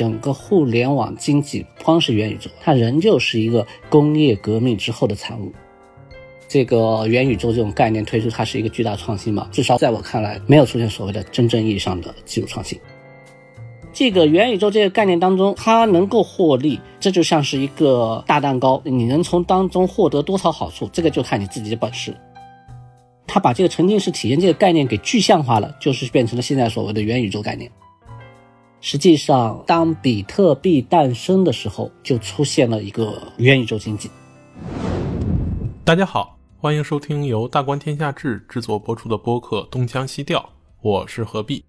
整个互联网经济不，光是元宇宙，它仍旧是一个工业革命之后的产物。这个元宇宙这种概念推出，它是一个巨大创新嘛？至少在我看来，没有出现所谓的真正意义上的技术创新。这个元宇宙这个概念当中，它能够获利，这就像是一个大蛋糕，你能从当中获得多少好处，这个就看你自己的本事。他把这个沉浸式体验这个概念给具象化了，就是变成了现在所谓的元宇宙概念。实际上，当比特币诞生的时候，就出现了一个元宇宙经济。大家好，欢迎收听由大观天下志制作播出的播客《东腔西调》，我是何必。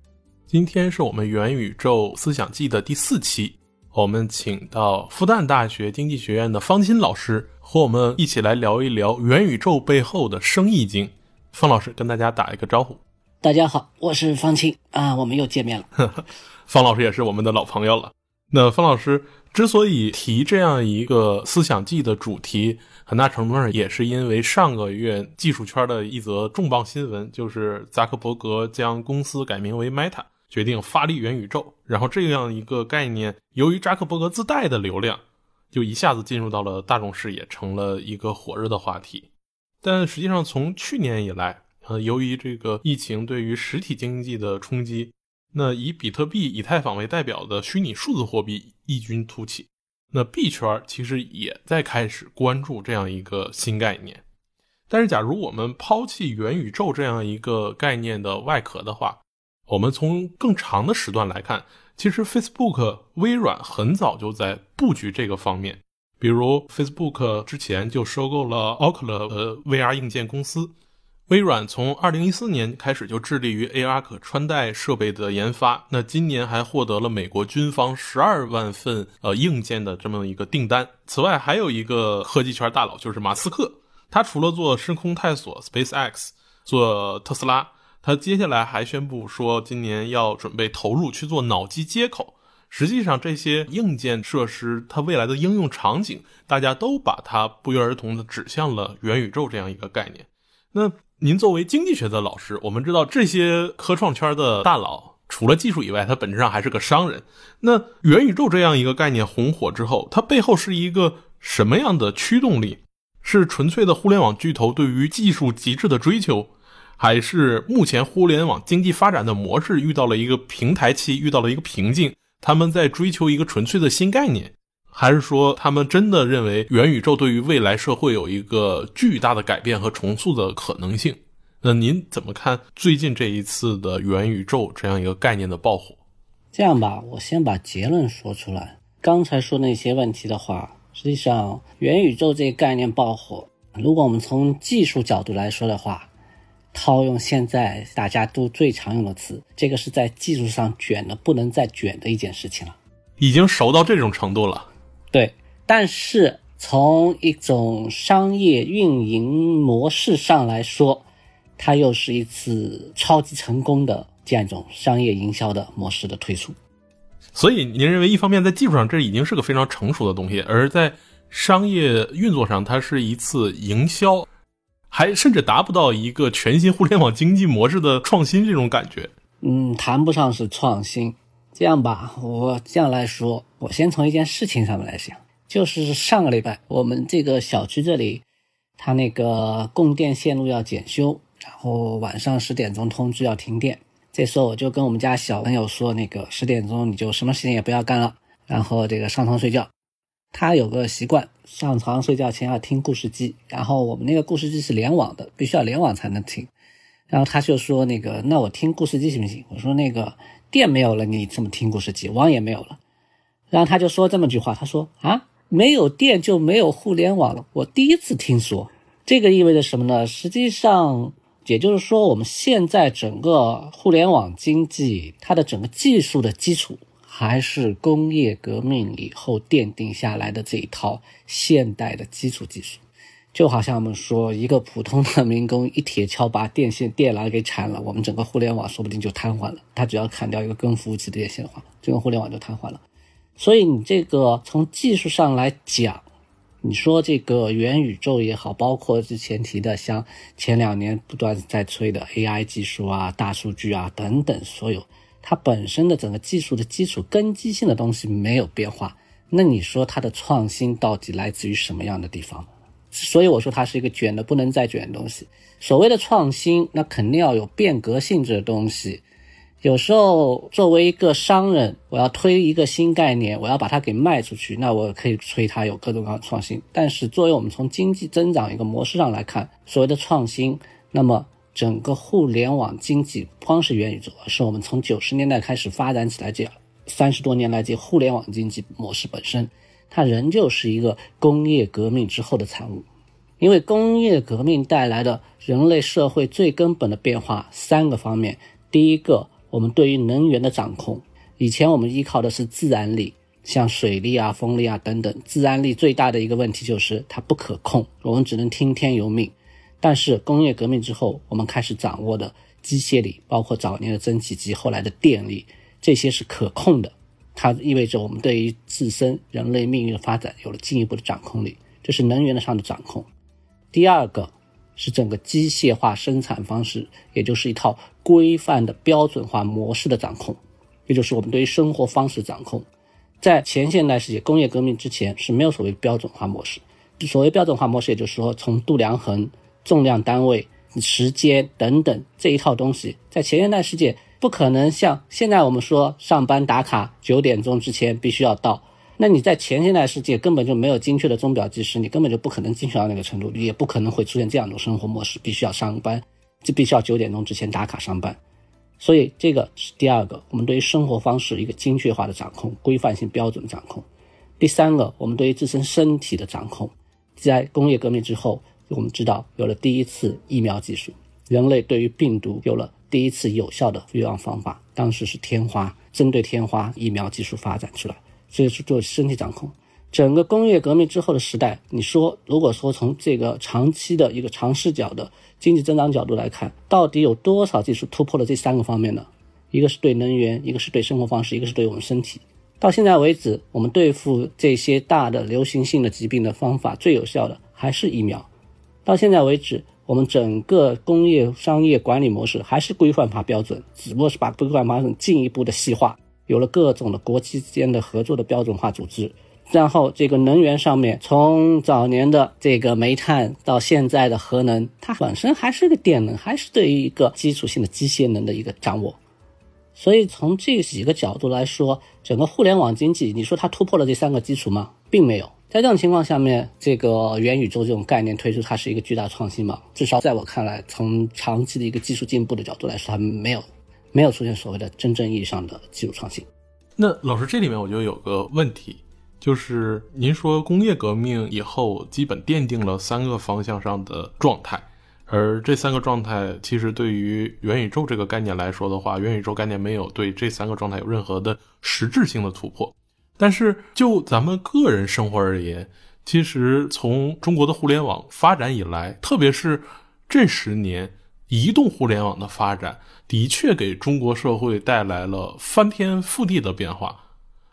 今天是我们元宇宙思想季的第四期，我们请到复旦大学经济学院的方钦老师和我们一起来聊一聊元宇宙背后的生意经。方老师跟大家打一个招呼。大家好，我是方钦啊，我们又见面了。方老师也是我们的老朋友了。那方老师之所以提这样一个思想季的主题，很大程度上也是因为上个月技术圈的一则重磅新闻，就是扎克伯格将公司改名为 Meta。决定发力元宇宙，然后这样一个概念，由于扎克伯格自带的流量，就一下子进入到了大众视野，成了一个火热的话题。但实际上，从去年以来，呃，由于这个疫情对于实体经济的冲击，那以比特币、以太坊为代表的虚拟数字货币异军突起，那币圈其实也在开始关注这样一个新概念。但是，假如我们抛弃元宇宙这样一个概念的外壳的话，我们从更长的时段来看，其实 Facebook、微软很早就在布局这个方面。比如 Facebook 之前就收购了 Oculus 的 VR 硬件公司，微软从2014年开始就致力于 AR 可穿戴设备的研发。那今年还获得了美国军方12万份呃硬件的这么一个订单。此外，还有一个科技圈大佬就是马斯克，他除了做深空探索 SpaceX，做特斯拉。他接下来还宣布说，今年要准备投入去做脑机接口。实际上，这些硬件设施它未来的应用场景，大家都把它不约而同的指向了元宇宙这样一个概念。那您作为经济学的老师，我们知道这些科创圈的大佬，除了技术以外，他本质上还是个商人。那元宇宙这样一个概念红火之后，它背后是一个什么样的驱动力？是纯粹的互联网巨头对于技术极致的追求？还是目前互联网经济发展的模式遇到了一个平台期，遇到了一个瓶颈，他们在追求一个纯粹的新概念，还是说他们真的认为元宇宙对于未来社会有一个巨大的改变和重塑的可能性？那您怎么看最近这一次的元宇宙这样一个概念的爆火？这样吧，我先把结论说出来。刚才说那些问题的话，实际上元宇宙这个概念爆火，如果我们从技术角度来说的话，套用现在大家都最常用的词，这个是在技术上卷的不能再卷的一件事情了，已经熟到这种程度了。对，但是从一种商业运营模式上来说，它又是一次超级成功的这样一种商业营销的模式的推出。所以，您认为一方面在技术上这已经是个非常成熟的东西，而在商业运作上，它是一次营销。还甚至达不到一个全新互联网经济模式的创新这种感觉。嗯，谈不上是创新。这样吧，我这样来说，我先从一件事情上面来想，就是上个礼拜我们这个小区这里，它那个供电线路要检修，然后晚上十点钟通知要停电。这时候我就跟我们家小朋友说，那个十点钟你就什么事情也不要干了，然后这个上床睡觉。他有个习惯，上床睡觉前要听故事机，然后我们那个故事机是联网的，必须要联网才能听。然后他就说：“那个，那我听故事机行不行？”我说：“那个电没有了，你怎么听故事机？网也没有了。”然后他就说这么句话：“他说啊，没有电就没有互联网了。我第一次听说，这个意味着什么呢？实际上，也就是说，我们现在整个互联网经济它的整个技术的基础。”还是工业革命以后奠定下来的这一套现代的基础技术，就好像我们说一个普通的民工一铁锹把电线电缆给铲了，我们整个互联网说不定就瘫痪了。他只要砍掉一个根服务器的电线的话，整个互联网就瘫痪了。所以你这个从技术上来讲，你说这个元宇宙也好，包括之前提的像前两年不断在吹的 AI 技术啊、大数据啊等等，所有。它本身的整个技术的基础根基性的东西没有变化，那你说它的创新到底来自于什么样的地方？所以我说它是一个卷的不能再卷的东西。所谓的创新，那肯定要有变革性质的东西。有时候作为一个商人，我要推一个新概念，我要把它给卖出去，那我可以吹它有各种各样的创新。但是作为我们从经济增长一个模式上来看，所谓的创新，那么整个互联网经济不光是元宇宙，而是我们从九十年代开始发展起来这三十多年来这互联网经济模式本身，它仍旧是一个工业革命之后的产物。因为工业革命带来的人类社会最根本的变化三个方面，第一个。我们对于能源的掌控，以前我们依靠的是自然力，像水力啊、风力啊等等。自然力最大的一个问题就是它不可控，我们只能听天由命。但是工业革命之后，我们开始掌握的机械力，包括早年的蒸汽机、后来的电力，这些是可控的。它意味着我们对于自身人类命运的发展有了进一步的掌控力，这是能源的上的掌控。第二个。是整个机械化生产方式，也就是一套规范的标准化模式的掌控，也就是我们对于生活方式掌控。在前现代世界工业革命之前是没有所谓标准化模式。所谓标准化模式，也就是说从度量衡、重量单位、时间等等这一套东西，在前现代世界不可能像现在我们说上班打卡九点钟之前必须要到。那你在前现代世界根本就没有精确的钟表计时，你根本就不可能精确到那个程度，也不可能会出现这样一种生活模式，必须要上班，就必须要九点钟之前打卡上班。所以这个是第二个，我们对于生活方式一个精确化的掌控、规范性标准掌控。第三个，我们对于自身身体的掌控，在工业革命之后，我们知道有了第一次疫苗技术，人类对于病毒有了第一次有效的预防方法，当时是天花，针对天花疫苗技术发展出来。这是做身体掌控。整个工业革命之后的时代，你说，如果说从这个长期的一个长视角的经济增长角度来看，到底有多少技术突破了这三个方面呢？一个是对能源，一个是对生活方式，一个是对我们身体。到现在为止，我们对付这些大的流行性的疾病的方法最有效的还是疫苗。到现在为止，我们整个工业商业管理模式还是规范化标准，只不过是把规范标准进一步的细化。有了各种的国际间的合作的标准化组织，然后这个能源上面，从早年的这个煤炭到现在的核能，它本身还是个电能，还是对于一个基础性的机械能的一个掌握。所以从这几个角度来说，整个互联网经济，你说它突破了这三个基础吗？并没有。在这种情况下面，这个元宇宙这种概念推出，它是一个巨大创新吗？至少在我看来，从长期的一个技术进步的角度来说，它没有。没有出现所谓的真正意义上的技术创新。那老师，这里面我就有个问题，就是您说工业革命以后基本奠定了三个方向上的状态，而这三个状态其实对于元宇宙这个概念来说的话，元宇宙概念没有对这三个状态有任何的实质性的突破。但是就咱们个人生活而言，其实从中国的互联网发展以来，特别是这十年。移动互联网的发展的确给中国社会带来了翻天覆地的变化。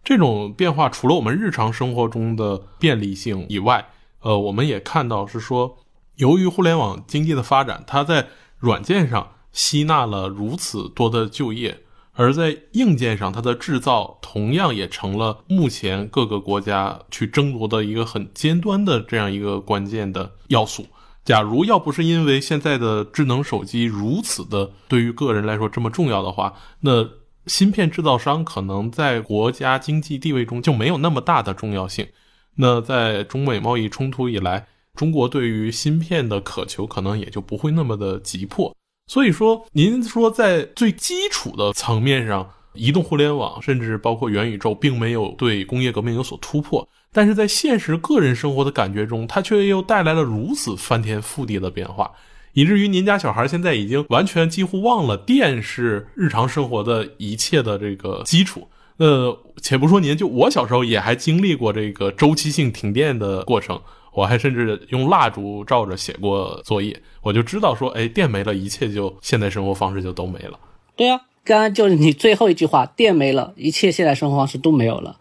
这种变化除了我们日常生活中的便利性以外，呃，我们也看到是说，由于互联网经济的发展，它在软件上吸纳了如此多的就业，而在硬件上，它的制造同样也成了目前各个国家去争夺的一个很尖端的这样一个关键的要素。假如要不是因为现在的智能手机如此的对于个人来说这么重要的话，那芯片制造商可能在国家经济地位中就没有那么大的重要性。那在中美贸易冲突以来，中国对于芯片的渴求可能也就不会那么的急迫。所以说，您说在最基础的层面上，移动互联网甚至包括元宇宙，并没有对工业革命有所突破。但是在现实个人生活的感觉中，它却又带来了如此翻天覆地的变化，以至于您家小孩现在已经完全几乎忘了电是日常生活的一切的这个基础。呃，且不说您，就我小时候也还经历过这个周期性停电的过程，我还甚至用蜡烛照着写过作业，我就知道说，哎，电没了，一切就现代生活方式就都没了。对啊，刚刚就是你最后一句话，电没了，一切现代生活方式都没有了。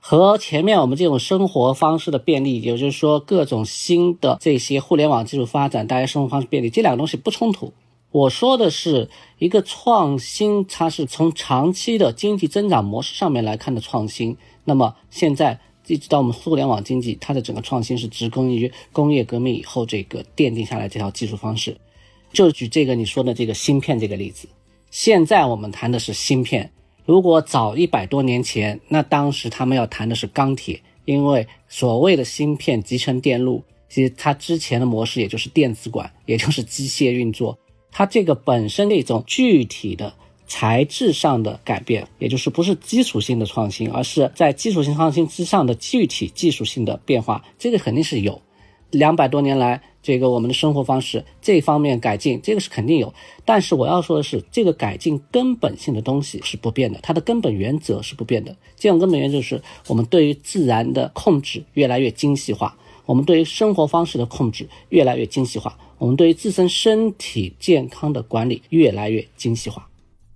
和前面我们这种生活方式的便利，也就是说各种新的这些互联网技术发展带来生活方式便利，这两个东西不冲突。我说的是一个创新，它是从长期的经济增长模式上面来看的创新。那么现在一直到我们互联网经济，它的整个创新是植根于工业革命以后这个奠定下来这套技术方式。就举这个你说的这个芯片这个例子，现在我们谈的是芯片。如果早一百多年前，那当时他们要谈的是钢铁，因为所谓的芯片集成电路，其实它之前的模式也就是电子管，也就是机械运作。它这个本身的一种具体的材质上的改变，也就是不是基础性的创新，而是在基础性创新之上的具体技术性的变化，这个肯定是有。两百多年来，这个我们的生活方式这方面改进，这个是肯定有。但是我要说的是，这个改进根本性的东西是不变的，它的根本原则是不变的。这种根本原则是我们对于自然的控制越来越精细化，我们对于生活方式的控制越来越精细化。我们对于自身身体健康的管理越来越精细化，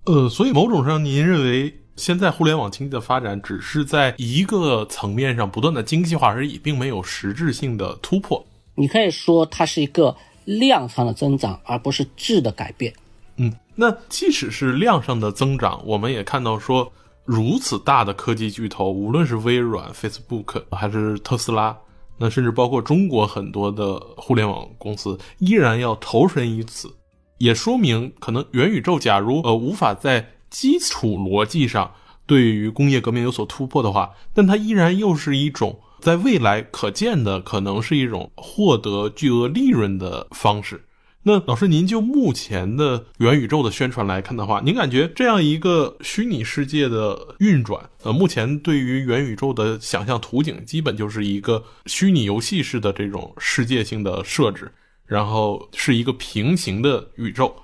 呃，所以某种上，您认为现在互联网经济的发展只是在一个层面上不断的精细化而已，并没有实质性的突破。你可以说它是一个量上的增长，而不是质的改变。嗯，那即使是量上的增长，我们也看到说，如此大的科技巨头，无论是微软、Facebook 还是特斯拉。那甚至包括中国很多的互联网公司依然要投身于此，也说明可能元宇宙假如呃无法在基础逻辑上对于工业革命有所突破的话，但它依然又是一种在未来可见的可能是一种获得巨额利润的方式。那老师，您就目前的元宇宙的宣传来看的话，您感觉这样一个虚拟世界的运转，呃，目前对于元宇宙的想象图景，基本就是一个虚拟游戏式的这种世界性的设置，然后是一个平行的宇宙。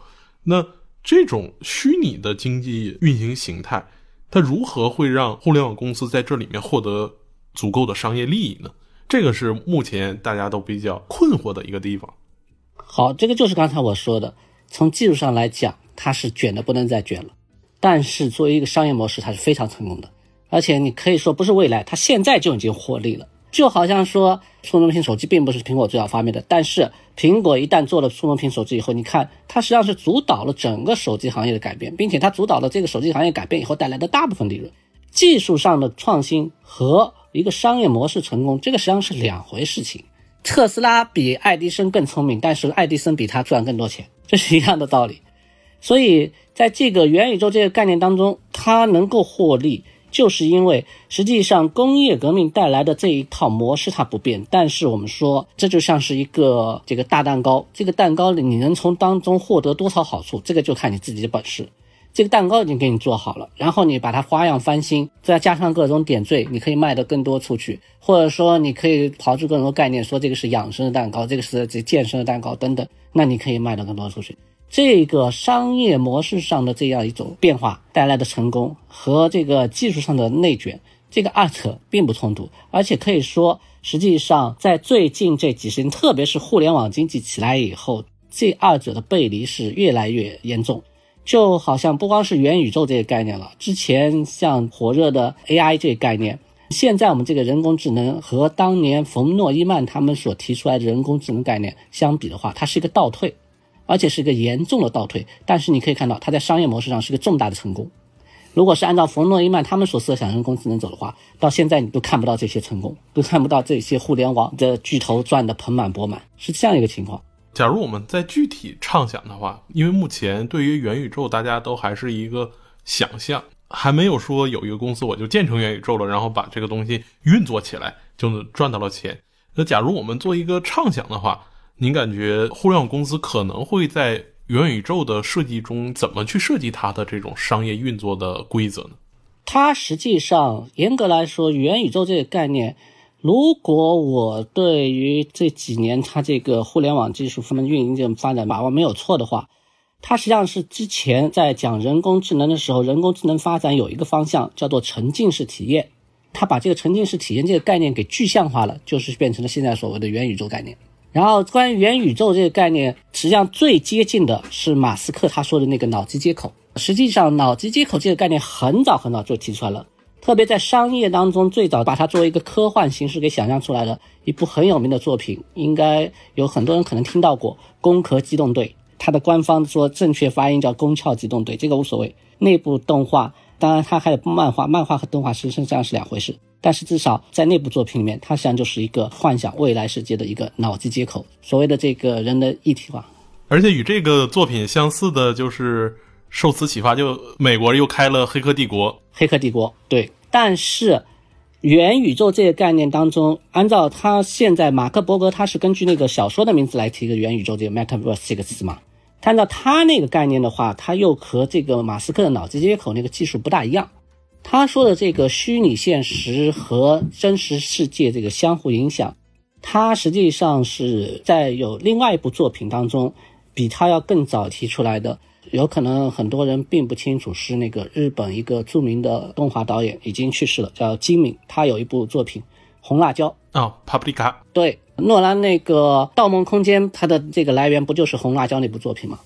那这种虚拟的经济运行形态，它如何会让互联网公司在这里面获得足够的商业利益呢？这个是目前大家都比较困惑的一个地方。好，这个就是刚才我说的，从技术上来讲，它是卷的不能再卷了。但是作为一个商业模式，它是非常成功的。而且你可以说不是未来，它现在就已经获利了。就好像说触摸屏手机并不是苹果最早发明的，但是苹果一旦做了触摸屏手机以后，你看它实际上是主导了整个手机行业的改变，并且它主导了这个手机行业改变以后带来的大部分利润。技术上的创新和一个商业模式成功，这个实际上是两回事情。特斯拉比爱迪生更聪明，但是爱迪生比他赚更多钱，这是一样的道理。所以，在这个元宇宙这个概念当中，它能够获利，就是因为实际上工业革命带来的这一套模式它不变。但是我们说，这就像是一个这个大蛋糕，这个蛋糕你能从当中获得多少好处，这个就看你自己的本事。这个蛋糕已经给你做好了，然后你把它花样翻新，再加上各种点缀，你可以卖得更多出去，或者说你可以刨出更多概念，说这个是养生的蛋糕，这个是这健身的蛋糕等等，那你可以卖得更多出去。这个商业模式上的这样一种变化带来的成功和这个技术上的内卷，这个二者并不冲突，而且可以说，实际上在最近这几十年，特别是互联网经济起来以后，这二者的背离是越来越严重。就好像不光是元宇宙这个概念了，之前像火热的 AI 这个概念，现在我们这个人工智能和当年冯诺依曼他们所提出来的人工智能概念相比的话，它是一个倒退，而且是一个严重的倒退。但是你可以看到，它在商业模式上是个重大的成功。如果是按照冯诺依曼他们所设想人工智能走的话，到现在你都看不到这些成功，都看不到这些互联网的巨头赚得盆满钵满，是这样一个情况。假如我们在具体畅想的话，因为目前对于元宇宙，大家都还是一个想象，还没有说有一个公司我就建成元宇宙了，然后把这个东西运作起来就能赚到了钱。那假如我们做一个畅想的话，您感觉互联网公司可能会在元宇宙的设计中怎么去设计它的这种商业运作的规则呢？它实际上严格来说，元宇宙这个概念。如果我对于这几年它这个互联网技术方面运营这种发展把握没有错的话，它实际上是之前在讲人工智能的时候，人工智能发展有一个方向叫做沉浸式体验，它把这个沉浸式体验这个概念给具象化了，就是变成了现在所谓的元宇宙概念。然后关于元宇宙这个概念，实际上最接近的是马斯克他说的那个脑机接口。实际上，脑机接口这个概念很早很早就提出来了。特别在商业当中，最早把它作为一个科幻形式给想象出来的一部很有名的作品，应该有很多人可能听到过《攻壳机动队》。它的官方说正确发音叫攻壳机动队，这个无所谓。内部动画，当然它还有漫画，漫画和动画实际上是两回事。但是至少在内部作品里面，它实际上就是一个幻想未来世界的一个脑机接口，所谓的这个人的一体化。而且与这个作品相似的就是受此启发，就美国又开了《黑客帝国》。黑客帝国对，但是元宇宙这个概念当中，按照他现在马克伯格他是根据那个小说的名字来提个元宇宙这个 metaverse 这个词嘛。按照他那个概念的话，他又和这个马斯克的脑机接口那个技术不大一样。他说的这个虚拟现实和真实世界这个相互影响，他实际上是在有另外一部作品当中，比他要更早提出来的。有可能很多人并不清楚，是那个日本一个著名的动画导演已经去世了，叫金敏。他有一部作品《红辣椒》啊，《帕布利卡》。对，诺兰那个《盗梦空间》，它的这个来源不就是《红辣椒》那部作品吗？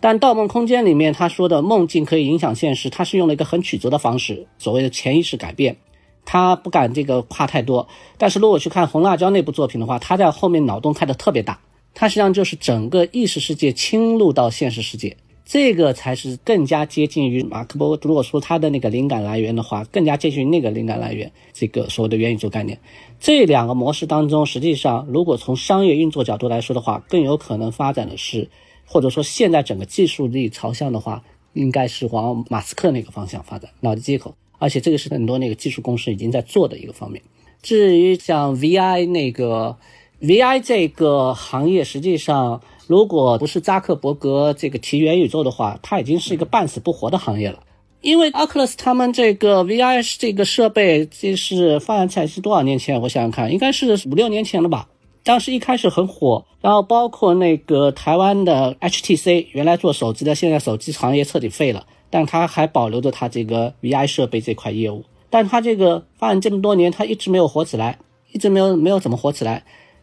但《盗梦空间》里面他说的梦境可以影响现实，他是用了一个很曲折的方式，所谓的潜意识改变。他不敢这个跨太多。但是如果去看《红辣椒》那部作品的话，他在后面脑洞开的特别大，他实际上就是整个意识世界侵入到现实世界。这个才是更加接近于马克波。如果说他的那个灵感来源的话，更加接近于那个灵感来源，这个所谓的元宇宙概念。这两个模式当中，实际上如果从商业运作角度来说的话，更有可能发展的是，或者说现在整个技术力朝向的话，应该是往马斯克那个方向发展，脑机接口。而且这个是很多那个技术公司已经在做的一个方面。至于像 VI 那个 VI 这个行业，实际上。如果不是扎克伯格这个提元宇宙的话，它已经是一个半死不活的行业了。因为 Oculus 他们这个 VR 这个设备，这是发展起来是多少年前？我想想看，应该是五六年前了吧。当时一开始很火，然后包括那个台湾的 HTC，原来做手机的，现在手机行业彻底废了，但它还保留着它这个 VR 设备这块业务。但他这个发展这么多年，他一直没有火起来，一直没有没有怎么火起来。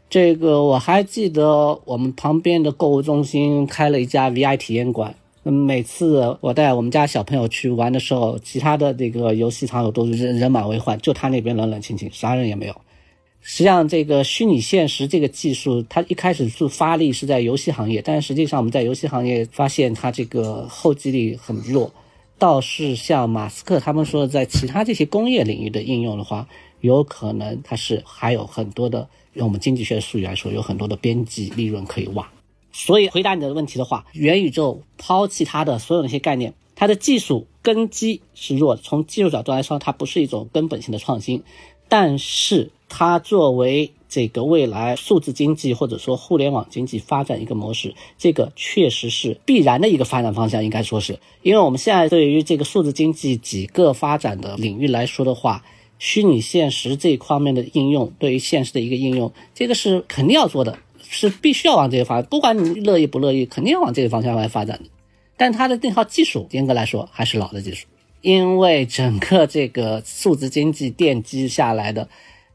这个我还记得，我们旁边的购物中心开了一家 VI 体验馆。嗯，每次我带我们家小朋友去玩的时候，其他的这个游戏场所都是人人满为患，就他那边冷冷清清，啥人也没有。实际上，这个虚拟现实这个技术，它一开始是发力是在游戏行业，但实际上我们在游戏行业发现它这个后继力很弱。倒是像马斯克他们说，在其他这些工业领域的应用的话，有可能它是还有很多的。用我们经济学的术语来说，有很多的边际利润可以挖。所以回答你的问题的话，元宇宙抛弃它的所有那些概念，它的技术根基是弱的。从技术角度来说，它不是一种根本性的创新。但是它作为这个未来数字经济或者说互联网经济发展一个模式，这个确实是必然的一个发展方向。应该说是，因为我们现在对于这个数字经济几个发展的领域来说的话。虚拟现实这一方面的应用，对于现实的一个应用，这个是肯定要做的，是必须要往这个方向。不管你乐意不乐意，肯定要往这个方向来发展的。但它的那套技术，严格来说还是老的技术，因为整个这个数字经济奠基下来的，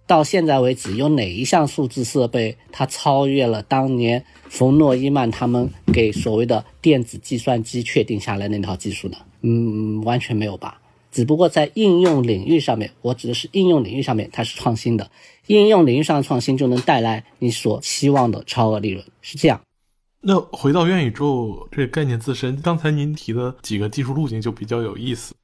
到现在为止，有哪一项数字设备它超越了当年冯诺依曼他们给所谓的电子计算机确定下来那套技术呢？嗯，完全没有吧。只不过在应用领域上面，我指的是应用领域上面，它是创新的。应用领域上的创新就能带来你所期望的超额利润，是这样。那回到元宇宙这个概念自身，刚才您提的几个技术路径就比较有意思。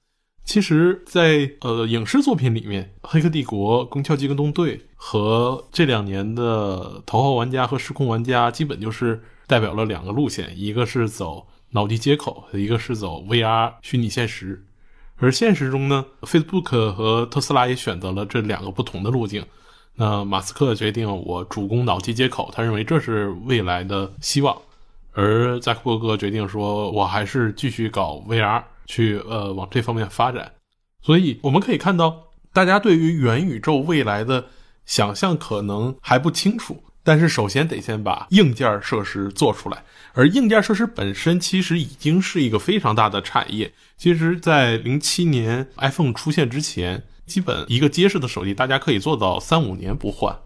其实，在呃影视作品里面，《黑客帝国》《攻壳机动队》和这两年的《头号玩家》和《时空玩家》，基本就是代表了两个路线：一个是走脑机接口，一个是走 VR 虚拟现实。而现实中呢，Facebook 和特斯拉也选择了这两个不同的路径。那马斯克决定我主攻脑机接口，他认为这是未来的希望。而扎克伯格决定说，我还是继续搞 VR，去呃往这方面发展。所以我们可以看到，大家对于元宇宙未来的想象可能还不清楚。但是首先得先把硬件设施做出来，而硬件设施本身其实已经是一个非常大的产业。其实，在零七年 iPhone 出现之前，基本一个结实的手机大家可以做到三五年不换，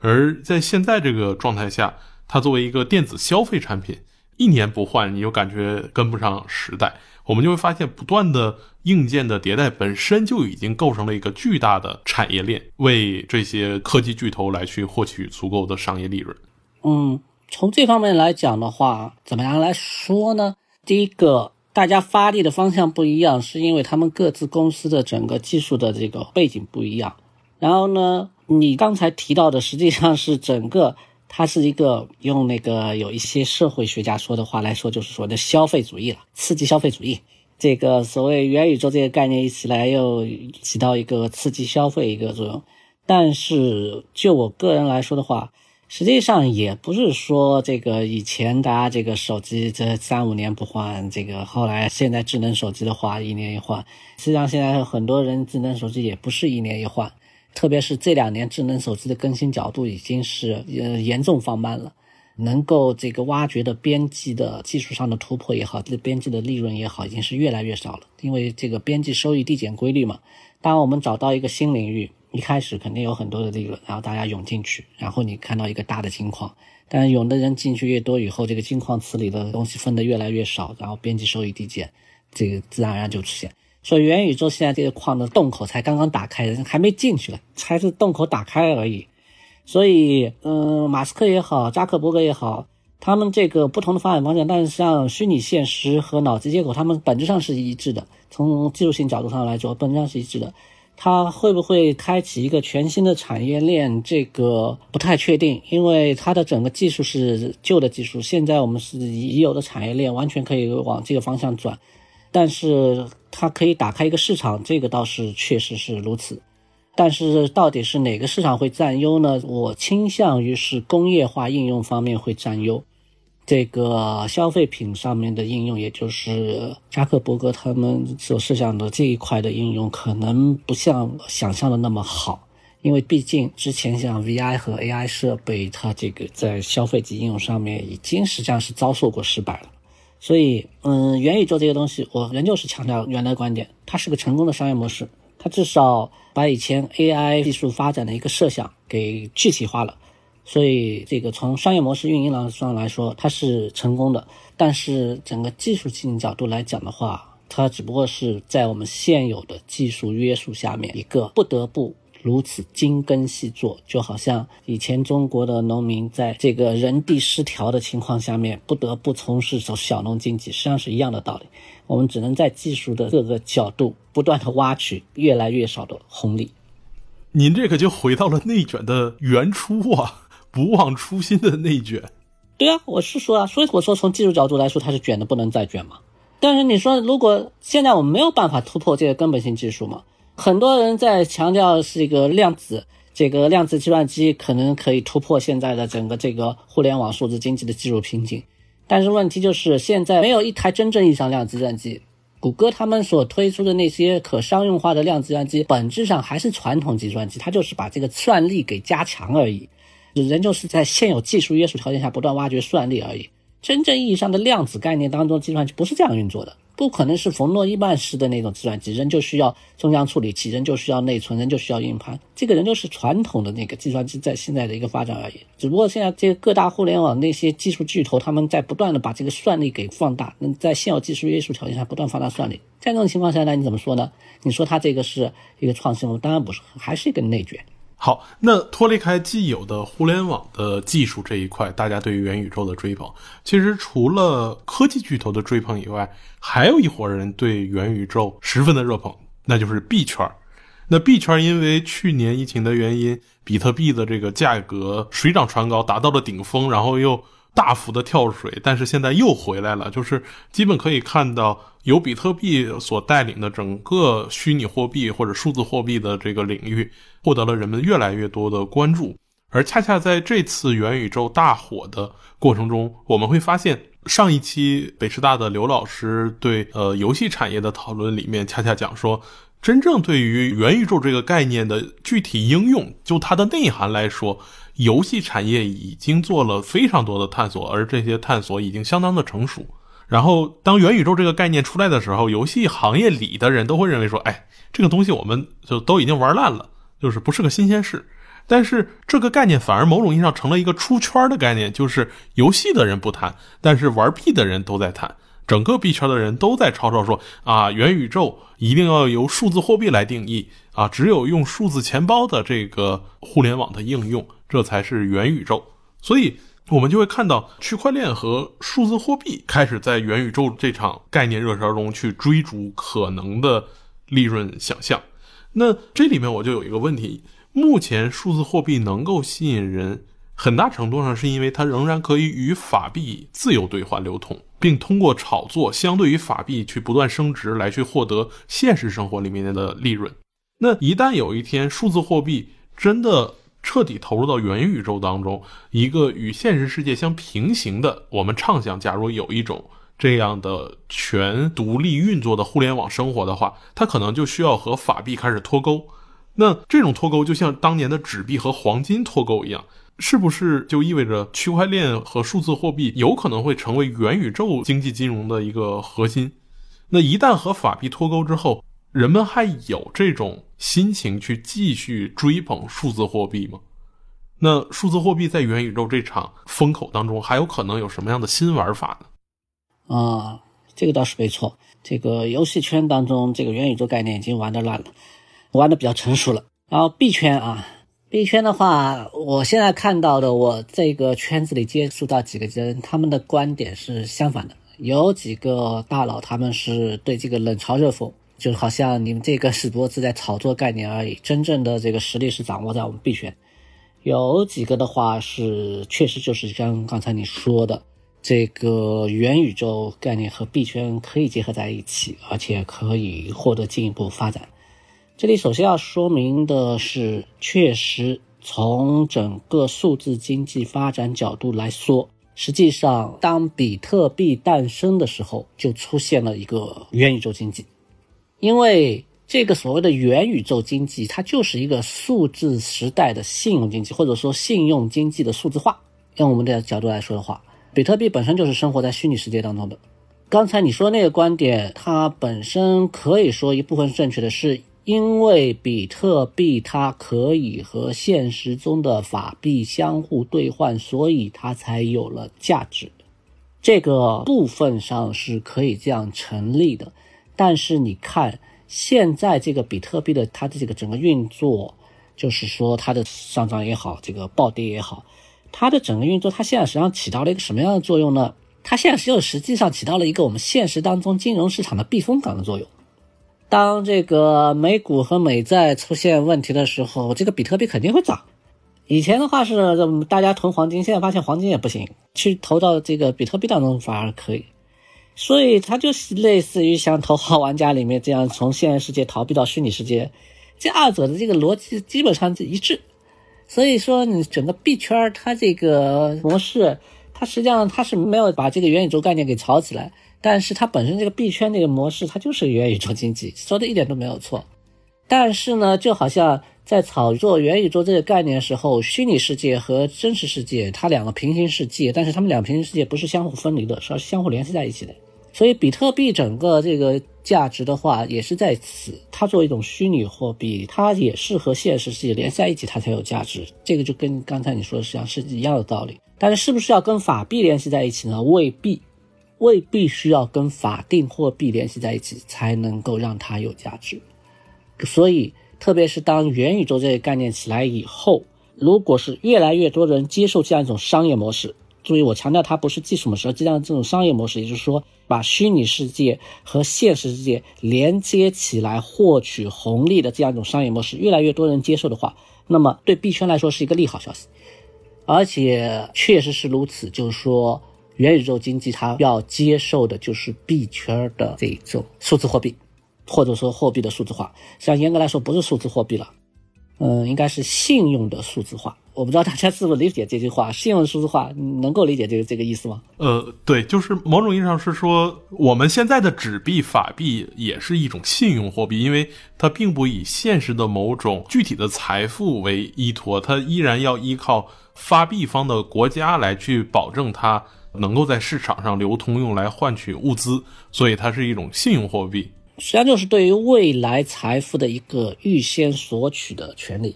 而在现在这个状态下，它作为一个电子消费产品，一年不换你就感觉跟不上时代。我们就会发现，不断的硬件的迭代本身就已经构成了一个巨大的产业链，为这些科技巨头来去获取足够的商业利润。嗯，从这方面来讲的话，怎么样来说呢？第一个，大家发力的方向不一样，是因为他们各自公司的整个技术的这个背景不一样。然后呢，你刚才提到的实际上是整个，它是一个用那个有一些社会学家说的话来说，就是说的消费主义了，刺激消费主义。这个所谓元宇宙这个概念一起来，又起到一个刺激消费一个作用。但是就我个人来说的话，实际上也不是说这个以前大家这个手机这三五年不换，这个后来现在智能手机的话一年一换。实际上现在很多人智能手机也不是一年一换，特别是这两年智能手机的更新角度已经是呃严重放慢了。能够这个挖掘的边际的技术上的突破也好，这边际的利润也好，已经是越来越少了。因为这个边际收益递减规律嘛。当我们找到一个新领域，一开始肯定有很多的利润，然后大家涌进去，然后你看到一个大的金矿，但是涌的人进去越多以后，这个金矿池里的东西分的越来越少，然后边际收益递减，这个自然而然就出现。所以元宇宙现在这个矿的洞口才刚刚打开，还没进去了，才是洞口打开而已。所以，嗯，马斯克也好，扎克伯格也好，他们这个不同的发展方向，但是像虚拟现实和脑机接口，他们本质上是一致的。从技术性角度上来说，本质上是一致的。它会不会开启一个全新的产业链？这个不太确定，因为它的整个技术是旧的技术，现在我们是已有的产业链，完全可以往这个方向转。但是它可以打开一个市场，这个倒是确实是如此。但是到底是哪个市场会占优呢？我倾向于是工业化应用方面会占优，这个消费品上面的应用，也就是扎克伯格他们所设想的这一块的应用，可能不像想象的那么好，因为毕竟之前像 VI 和 AI 设备，它这个在消费级应用上面已经实际上是遭受过失败了。所以，嗯，元宇宙这个东西，我仍旧是强调原来观点，它是个成功的商业模式。它至少把以前 AI 技术发展的一个设想给具体化了，所以这个从商业模式运营上来说，它是成功的。但是整个技术性角度来讲的话，它只不过是在我们现有的技术约束下面一个不得不。如此精耕细作，就好像以前中国的农民在这个人地失调的情况下面，不得不从事小小农经济，实际上是一样的道理。我们只能在技术的各个角度不断的挖取越来越少的红利。您这个就回到了内卷的原初啊，不忘初心的内卷。对啊，我是说啊，所以我说从技术角度来说，它是卷的不能再卷嘛。但是你说，如果现在我们没有办法突破这个根本性技术嘛？很多人在强调是一个量子，这个量子计算机可能可以突破现在的整个这个互联网数字经济的技术瓶颈，但是问题就是现在没有一台真正意义上量子计算机。谷歌他们所推出的那些可商用化的量子计算机，本质上还是传统计算机，它就是把这个算力给加强而已，人就是在现有技术约束条件下不断挖掘算力而已。真正意义上的量子概念当中，计算机不是这样运作的。不可能是冯诺依曼式的那种计算机，人就需要中央处理器，人就需要内存，人就需要硬盘。这个人就是传统的那个计算机在现在的一个发展而已。只不过现在这个各大互联网那些技术巨头，他们在不断的把这个算力给放大，那在现有技术约束条件下不断放大算力。在这种情况下呢，你怎么说呢？你说它这个是一个创新吗？当然不是，还是一个内卷。好，那脱离开既有的互联网的技术这一块，大家对于元宇宙的追捧，其实除了科技巨头的追捧以外，还有一伙人对元宇宙十分的热捧，那就是币圈。那币圈因为去年疫情的原因，比特币的这个价格水涨船高，达到了顶峰，然后又。大幅的跳水，但是现在又回来了，就是基本可以看到，由比特币所带领的整个虚拟货币或者数字货币的这个领域，获得了人们越来越多的关注。而恰恰在这次元宇宙大火的过程中，我们会发现，上一期北师大的刘老师对呃游戏产业的讨论里面，恰恰讲说，真正对于元宇宙这个概念的具体应用，就它的内涵来说。游戏产业已经做了非常多的探索，而这些探索已经相当的成熟。然后，当元宇宙这个概念出来的时候，游戏行业里的人都会认为说：“哎，这个东西我们就都已经玩烂了，就是不是个新鲜事。”但是这个概念反而某种意义上成了一个出圈的概念，就是游戏的人不谈，但是玩币的人都在谈。整个币圈的人都在吵吵说：“啊，元宇宙一定要由数字货币来定义啊，只有用数字钱包的这个互联网的应用。”这才是元宇宙，所以我们就会看到区块链和数字货币开始在元宇宙这场概念热潮中去追逐可能的利润想象。那这里面我就有一个问题：目前数字货币能够吸引人，很大程度上是因为它仍然可以与法币自由兑换流通，并通过炒作相对于法币去不断升值，来去获得现实生活里面的利润。那一旦有一天数字货币真的彻底投入到元宇宙当中，一个与现实世界相平行的，我们畅想，假如有一种这样的全独立运作的互联网生活的话，它可能就需要和法币开始脱钩。那这种脱钩就像当年的纸币和黄金脱钩一样，是不是就意味着区块链和数字货币有可能会成为元宇宙经济金融的一个核心？那一旦和法币脱钩之后，人们还有这种心情去继续追捧数字货币吗？那数字货币在元宇宙这场风口当中，还有可能有什么样的新玩法呢？啊，这个倒是没错。这个游戏圈当中，这个元宇宙概念已经玩的烂了，玩的比较成熟了。然后币圈啊，币圈的话，我现在看到的，我这个圈子里接触到几个人，他们的观点是相反的。有几个大佬，他们是对这个冷嘲热讽。就好像你们这个只不过是在炒作概念而已，真正的这个实力是掌握在我们币圈。有几个的话是确实就是像刚才你说的，这个元宇宙概念和币圈可以结合在一起，而且可以获得进一步发展。这里首先要说明的是，确实从整个数字经济发展角度来说，实际上当比特币诞生的时候，就出现了一个元宇宙经济。因为这个所谓的元宇宙经济，它就是一个数字时代的信用经济，或者说信用经济的数字化。用我们的角度来说的话，比特币本身就是生活在虚拟世界当中的。刚才你说那个观点，它本身可以说一部分是正确的，是因为比特币它可以和现实中的法币相互兑换，所以它才有了价值。这个部分上是可以这样成立的。但是你看，现在这个比特币的它的这个整个运作，就是说它的上涨也好，这个暴跌也好，它的整个运作，它现在实际上起到了一个什么样的作用呢？它现在是又实际上起到了一个我们现实当中金融市场的避风港的作用。当这个美股和美债出现问题的时候，这个比特币肯定会涨。以前的话是大家囤黄金，现在发现黄金也不行，去投到这个比特币当中反而可以。所以它就是类似于像《头号玩家》里面这样从现实世界逃避到虚拟世界，这二者的这个逻辑基本上是一致。所以说，你整个币圈它这个模式，它实际上它是没有把这个元宇宙概念给炒起来，但是它本身这个币圈这个模式，它就是元宇宙经济，说的一点都没有错。但是呢，就好像在炒作元宇宙这个概念的时候，虚拟世界和真实世界它两个平行世界，但是它们两个平行世界不是相互分离的，是相互联系在一起的。所以，比特币整个这个价值的话，也是在此。它作为一种虚拟货币，它也是和现实世界连在一起，它才有价值。这个就跟刚才你说的实际上是一样的道理。但是，是不是要跟法币联系在一起呢？未必，未必需要跟法定货币联系在一起才能够让它有价值。所以，特别是当元宇宙这个概念起来以后，如果是越来越多人接受这样一种商业模式，注意我强调，它不是技术模式，而这样这种商业模式，也就是说。把虚拟世界和现实世界连接起来，获取红利的这样一种商业模式，越来越多人接受的话，那么对币圈来说是一个利好消息，而且确实是如此。就是说，元宇宙经济它要接受的就是币圈的这种数字货币，或者说货币的数字化。像严格来说，不是数字货币了，嗯，应该是信用的数字化。我不知道大家是不是理解这句话，信用数字化，能够理解这个这个意思吗？呃，对，就是某种意义上是说，我们现在的纸币、法币也是一种信用货币，因为它并不以现实的某种具体的财富为依托，它依然要依靠发币方的国家来去保证它能够在市场上流通，用来换取物资，所以它是一种信用货币。实际上就是对于未来财富的一个预先索取的权利。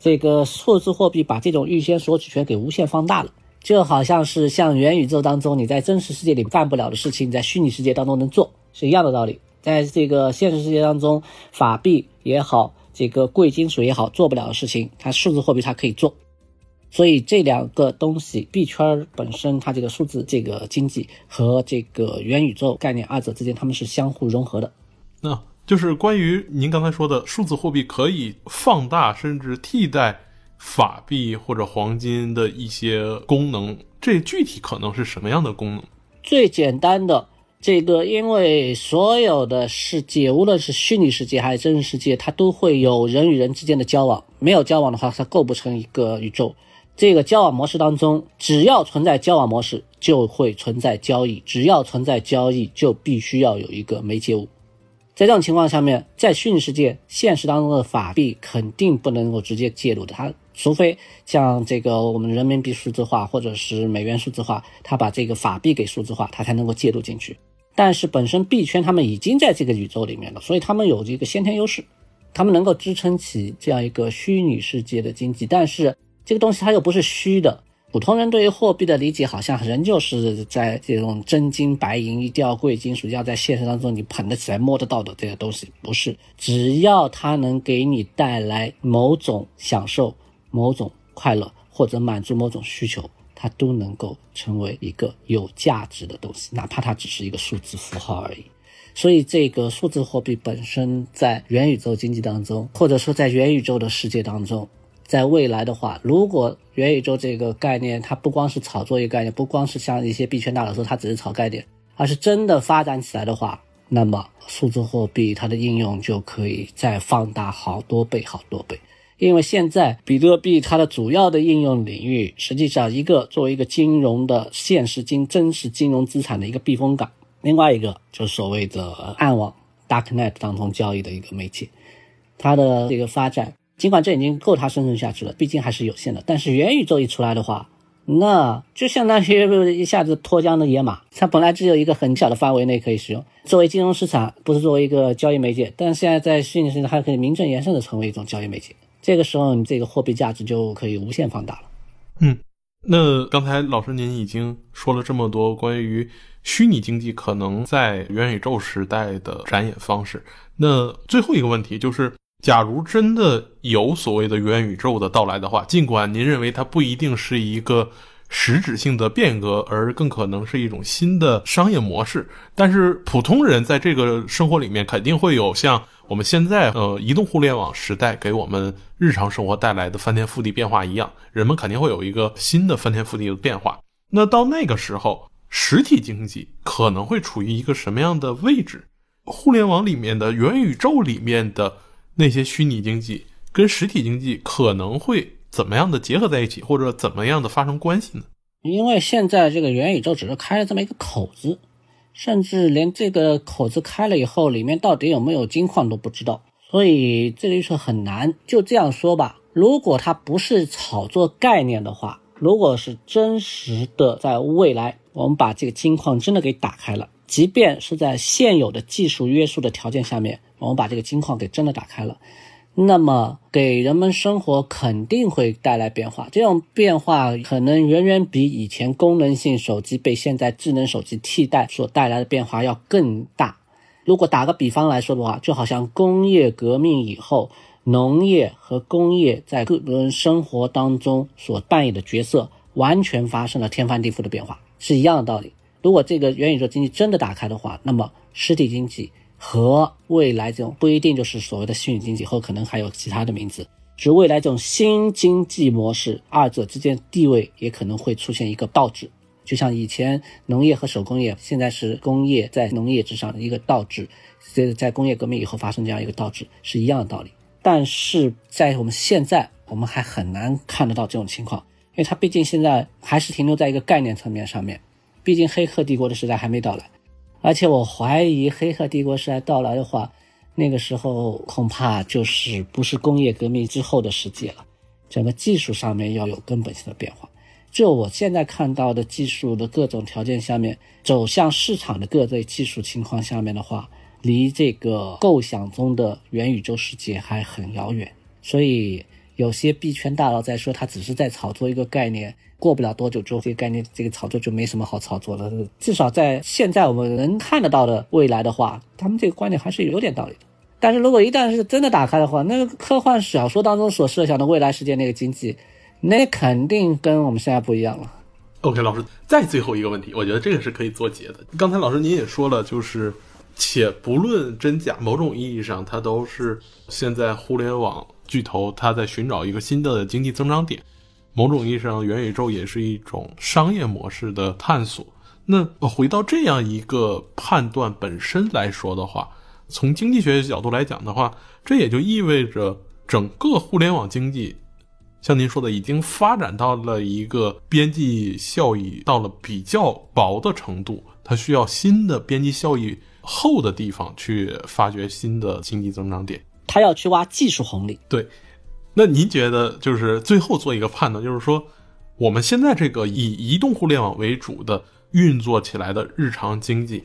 这个数字货币把这种预先索取权给无限放大了，就好像是像元宇宙当中你在真实世界里干不了的事情，在虚拟世界当中能做，是一样的道理。在这个现实世界当中，法币也好，这个贵金属也好，做不了的事情，它数字货币它可以做。所以这两个东西，币圈本身它这个数字这个经济和这个元宇宙概念二者之间，它们是相互融合的。那就是关于您刚才说的数字货币可以放大甚至替代法币或者黄金的一些功能，这具体可能是什么样的功能？最简单的这个，因为所有的世界，无论是虚拟世界还是真实世界，它都会有人与人之间的交往。没有交往的话，它构不成一个宇宙。这个交往模式当中，只要存在交往模式，就会存在交易；只要存在交易，就必须要有一个媒介物。在这种情况下面，在虚拟世界、现实当中的法币肯定不能够直接介入的，它除非像这个我们人民币数字化或者是美元数字化，它把这个法币给数字化，它才能够介入进去。但是本身币圈他们已经在这个宇宙里面了，所以他们有这个先天优势，他们能够支撑起这样一个虚拟世界的经济。但是这个东西它又不是虚的，普通人对于货币的理解好像仍旧是在这种真金白银、一定要贵金属，要在现实当中你捧得起来、摸得到的这些东西，不是。只要它能给你带来某种享受。某种快乐或者满足某种需求，它都能够成为一个有价值的东西，哪怕它只是一个数字符号而已。所以，这个数字货币本身在元宇宙经济当中，或者说在元宇宙的世界当中，在未来的话，如果元宇宙这个概念它不光是炒作一个概念，不光是像一些币圈大佬说它只是炒概念，而是真的发展起来的话，那么数字货币它的应用就可以再放大好多倍、好多倍。因为现在比特币它的主要的应用领域，实际上一个作为一个金融的现实金真实金融资产的一个避风港，另外一个就是所谓的暗网 （Darknet） 当中交易的一个媒介。它的这个发展，尽管这已经够它生存下去了，毕竟还是有限的。但是元宇宙一出来的话，那就相当于一下子脱缰的野马。它本来只有一个很小的范围内可以使用，作为金融市场，不是作为一个交易媒介，但是现在在虚拟世界，还可以名正言顺的成为一种交易媒介。这个时候，你这个货币价值就可以无限放大了。嗯，那刚才老师您已经说了这么多关于虚拟经济可能在元宇宙时代的展演方式，那最后一个问题就是，假如真的有所谓的元宇宙的到来的话，尽管您认为它不一定是一个。实质性的变革，而更可能是一种新的商业模式。但是普通人在这个生活里面，肯定会有像我们现在呃移动互联网时代给我们日常生活带来的翻天覆地变化一样，人们肯定会有一个新的翻天覆地的变化。那到那个时候，实体经济可能会处于一个什么样的位置？互联网里面的元宇宙里面的那些虚拟经济跟实体经济可能会。怎么样的结合在一起，或者怎么样的发生关系呢？因为现在这个元宇宙只是开了这么一个口子，甚至连这个口子开了以后，里面到底有没有金矿都不知道，所以这个预测很难。就这样说吧，如果它不是炒作概念的话，如果是真实的，在未来我们把这个金矿真的给打开了，即便是在现有的技术约束的条件下面，我们把这个金矿给真的打开了。那么，给人们生活肯定会带来变化。这种变化可能远远比以前功能性手机被现在智能手机替代所带来的变化要更大。如果打个比方来说的话，就好像工业革命以后，农业和工业在个人生活当中所扮演的角色完全发生了天翻地覆的变化，是一样的道理。如果这个元宇宙经济真的打开的话，那么实体经济。和未来这种不一定就是所谓的虚拟经济，后可能还有其他的名字，是未来这种新经济模式，二者之间地位也可能会出现一个倒置，就像以前农业和手工业，现在是工业在农业之上的一个倒置，在在工业革命以后发生这样一个倒置是一样的道理。但是在我们现在，我们还很难看得到这种情况，因为它毕竟现在还是停留在一个概念层面上面，毕竟黑客帝国的时代还没到来。而且我怀疑黑客帝国时代到来的话，那个时候恐怕就是不是工业革命之后的世界了，整个技术上面要有根本性的变化。就我现在看到的技术的各种条件下面，走向市场的各类技术情况下面的话，离这个构想中的元宇宙世界还很遥远。所以有些币圈大佬在说，他只是在炒作一个概念。过不了多久之后，这个概念、这个炒作就没什么好炒作了。至少在现在我们能看得到的未来的话，他们这个观点还是有点道理的。但是如果一旦是真的打开的话，那个科幻小说当中所设想的未来世界那个经济，那肯定跟我们现在不一样了。OK，老师，再最后一个问题，我觉得这个是可以做结的。刚才老师您也说了，就是且不论真假，某种意义上，它都是现在互联网巨头它在寻找一个新的经济增长点。某种意义上，元宇宙也是一种商业模式的探索。那回到这样一个判断本身来说的话，从经济学角度来讲的话，这也就意味着整个互联网经济。像您说的，已经发展到了一个边际效益到了比较薄的程度，它需要新的边际效益厚的地方去发掘新的经济增长点。它要去挖技术红利。对，那您觉得就是最后做一个判断，就是说我们现在这个以移动互联网为主的运作起来的日常经济，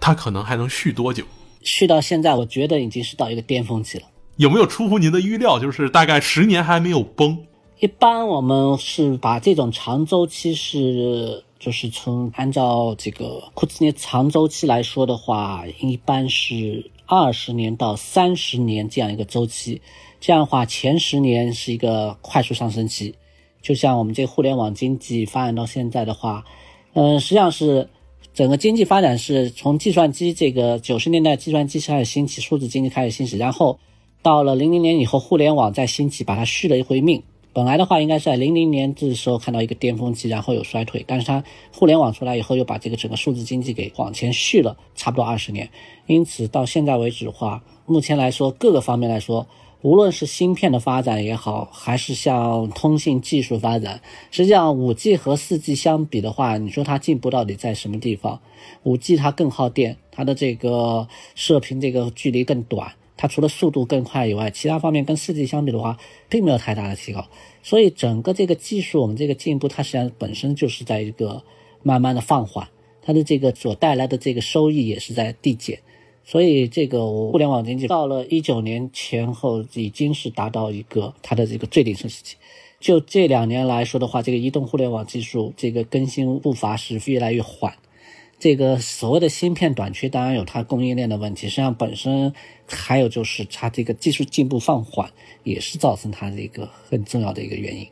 它可能还能续多久？续到现在，我觉得已经是到一个巅峰期了。有没有出乎您的预料？就是大概十年还没有崩？一般我们是把这种长周期是，就是从按照这个库兹涅长周期来说的话，一般是二十年到三十年这样一个周期。这样的话，前十年是一个快速上升期。就像我们这互联网经济发展到现在的话，嗯，实际上是整个经济发展是从计算机这个九十年代计算机开始兴起，数字经济开始兴起，然后到了零零年以后，互联网再兴起，把它续了一回命。本来的话，应该是在零零年这时候看到一个巅峰期，然后有衰退。但是它互联网出来以后，又把这个整个数字经济给往前续了差不多二十年。因此到现在为止的话，目前来说各个方面来说，无论是芯片的发展也好，还是像通信技术发展，实际上五 G 和四 G 相比的话，你说它进步到底在什么地方？五 G 它更耗电，它的这个射频这个距离更短。它除了速度更快以外，其他方面跟四 G 相比的话，并没有太大的提高。所以整个这个技术，我们这个进步，它实际上本身就是在一个慢慢的放缓，它的这个所带来的这个收益也是在递减。所以这个互联网经济到了一九年前后，已经是达到一个它的这个最鼎盛时期。就这两年来说的话，这个移动互联网技术这个更新步伐是越来越缓。这个所谓的芯片短缺，当然有它供应链的问题，实际上本身还有就是它这个技术进步放缓，也是造成它的一个很重要的一个原因。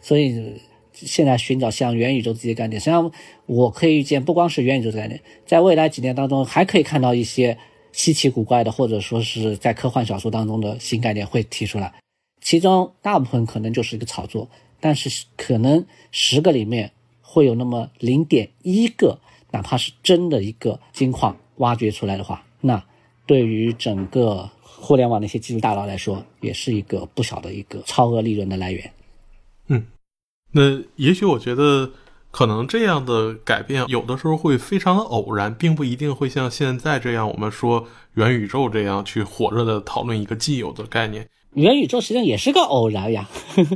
所以现在寻找像元宇宙这些概念，实际上我可以预见，不光是元宇宙概念，在未来几年当中，还可以看到一些稀奇古怪的，或者说是在科幻小说当中的新概念会提出来。其中大部分可能就是一个炒作，但是可能十个里面会有那么零点一个。哪怕是真的一个金矿挖掘出来的话，那对于整个互联网那些技术大佬来说，也是一个不小的一个超额利润的来源。嗯，那也许我觉得可能这样的改变有的时候会非常的偶然，并不一定会像现在这样，我们说元宇宙这样去火热的讨论一个既有的概念。元宇宙实际上也是个偶然呀，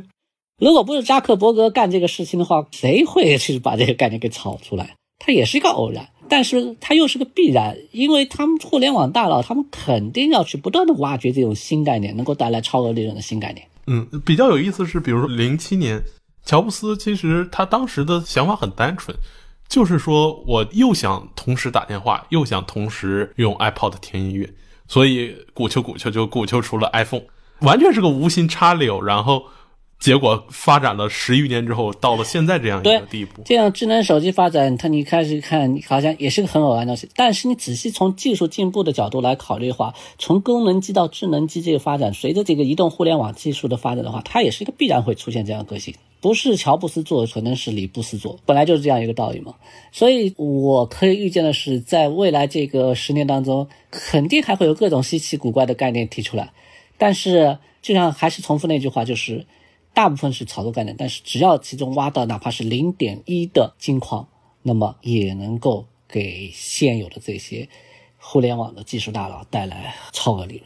如果不是扎克伯格干这个事情的话，谁会去把这个概念给炒出来？它也是一个偶然，但是它又是个必然，因为他们互联网大佬，他们肯定要去不断的挖掘这种新概念，能够带来超额利润的新概念。嗯，比较有意思是，比如说零七年，乔布斯其实他当时的想法很单纯，就是说我又想同时打电话，又想同时用 iPod 听音乐，所以鼓秋鼓秋就鼓秋出了 iPhone，完全是个无心插柳，然后。结果发展了十余年之后，到了现在这样一个地步。这样智能手机发展，它你开始看，好像也是个很偶然的事。但是你仔细从技术进步的角度来考虑的话，从功能机到智能机这个发展，随着这个移动互联网技术的发展的话，它也是一个必然会出现这样个性。不是乔布斯做，可能是李布斯做，本来就是这样一个道理嘛。所以我可以预见的是，在未来这个十年当中，肯定还会有各种稀奇古怪的概念提出来。但是，就像还是重复那句话，就是。大部分是炒作概念，但是只要其中挖到哪怕是零点一的金矿，那么也能够给现有的这些互联网的技术大佬带来超额利润。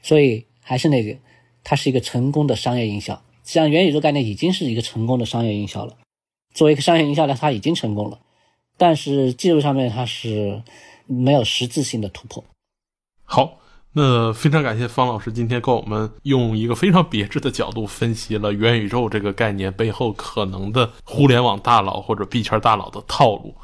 所以还是那个，它是一个成功的商业营销。实际上，元宇宙概念已经是一个成功的商业营销了。作为一个商业营销呢，它已经成功了，但是技术上面它是没有实质性的突破。好。那非常感谢方老师今天跟我们用一个非常别致的角度分析了元宇宙这个概念背后可能的互联网大佬或者币圈大佬的套路。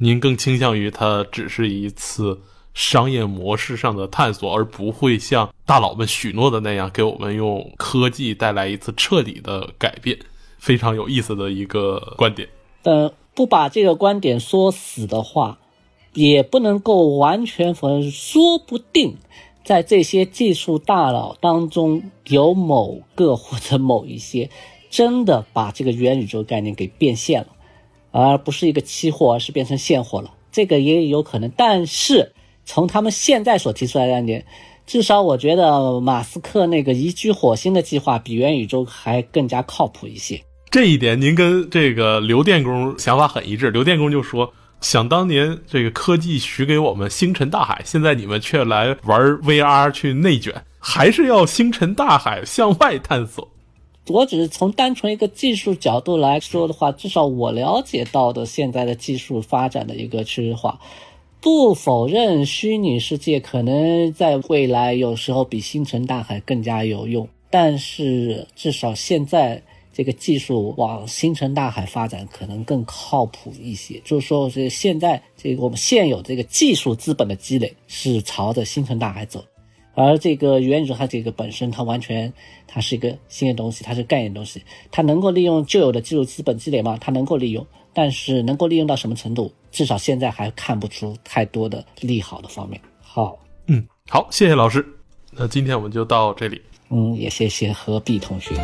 您更倾向于它只是一次商业模式上的探索，而不会像大佬们许诺的那样给我们用科技带来一次彻底的改变。非常有意思的一个观点。呃，不把这个观点说死的话，也不能够完全否认，说不定在这些技术大佬当中有某个或者某一些真的把这个元宇宙概念给变现了，而不是一个期货，而是变成现货了。这个也有可能，但是从他们现在所提出来的观点。至少我觉得马斯克那个移居火星的计划比元宇宙还更加靠谱一些。这一点您跟这个刘电工想法很一致。刘电工就说：“想当年这个科技许给我们星辰大海，现在你们却来玩 VR 去内卷，还是要星辰大海向外探索。”我只是从单纯一个技术角度来说的话，至少我了解到的现在的技术发展的一个趋势化。不否认虚拟世界可能在未来有时候比星辰大海更加有用，但是至少现在这个技术往星辰大海发展可能更靠谱一些。就是说，这现在这个我们现有这个技术资本的积累是朝着星辰大海走，而这个元宇宙它这个本身它完全它是一个新的东西，它是概念东西，它能够利用旧有的技术资本积累吗？它能够利用。但是能够利用到什么程度？至少现在还看不出太多的利好的方面。好，嗯，好，谢谢老师。那今天我们就到这里。嗯，也谢谢何必同学。